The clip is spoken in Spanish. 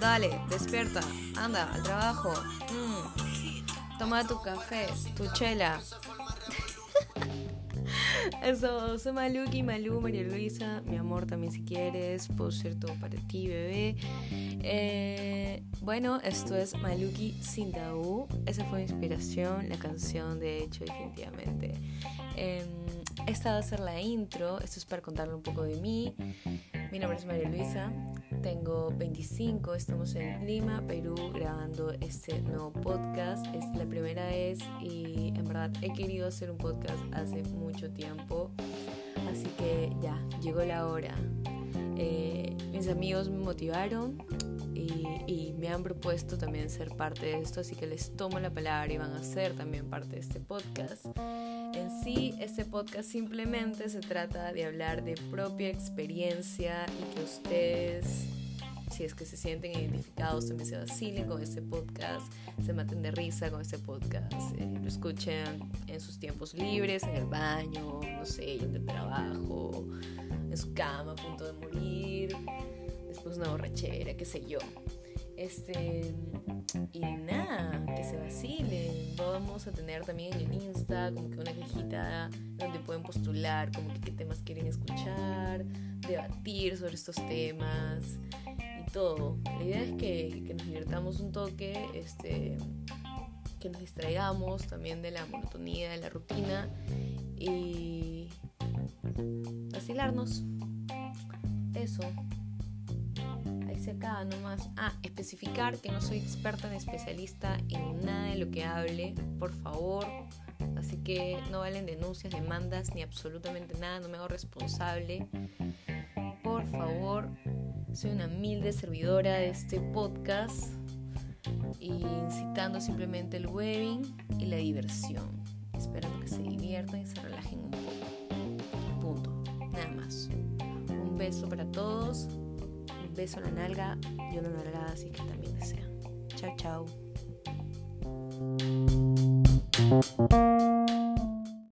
Dale, despierta, anda al trabajo. Mm. Toma tu café, tu chela. Eso, soy Maluki, Malú, María Luisa, mi amor también si quieres, puedo ser todo para ti, bebé. Eh, bueno, esto es Maluki sin tabú, esa fue mi inspiración, la canción de hecho definitivamente. Eh, esta va a ser la intro, esto es para contarle un poco de mí. Mi nombre es María Luisa, tengo 25, estamos en Lima, Perú, grabando este nuevo podcast. Es la primera vez y en verdad he querido hacer un podcast hace mucho tiempo, así que ya, llegó la hora. Eh, mis amigos me motivaron y, me han propuesto también ser parte de esto, así que les tomo la palabra y van a ser también parte de este podcast. En sí, este podcast simplemente se trata de hablar de propia experiencia y que ustedes, si es que se sienten identificados, también se vacilen con este podcast, se maten de risa con este podcast, eh, lo escuchen en sus tiempos libres, en el baño, no sé, en el trabajo, en su cama a punto de morir, después una borrachera, qué sé yo. Este, y nada, que se vacilen. Vamos a tener también en Insta como que una cajita donde pueden postular como que qué temas quieren escuchar, debatir sobre estos temas y todo. La idea es que, que nos divirtamos un toque, este, que nos distraigamos también de la monotonía, de la rutina y vacilarnos. Eso acá nomás. Ah, especificar que no soy experta ni especialista en nada de lo que hable, por favor. Así que no valen denuncias, demandas, ni absolutamente nada, no me hago responsable. Por favor, soy una humilde servidora de este podcast incitando simplemente el webbing y la diversión. Espero que se diviertan y se relajen un poco. Punto. Nada más. Un beso para todos beso en la nalga y una nalgada así que también desean. Chao, chao.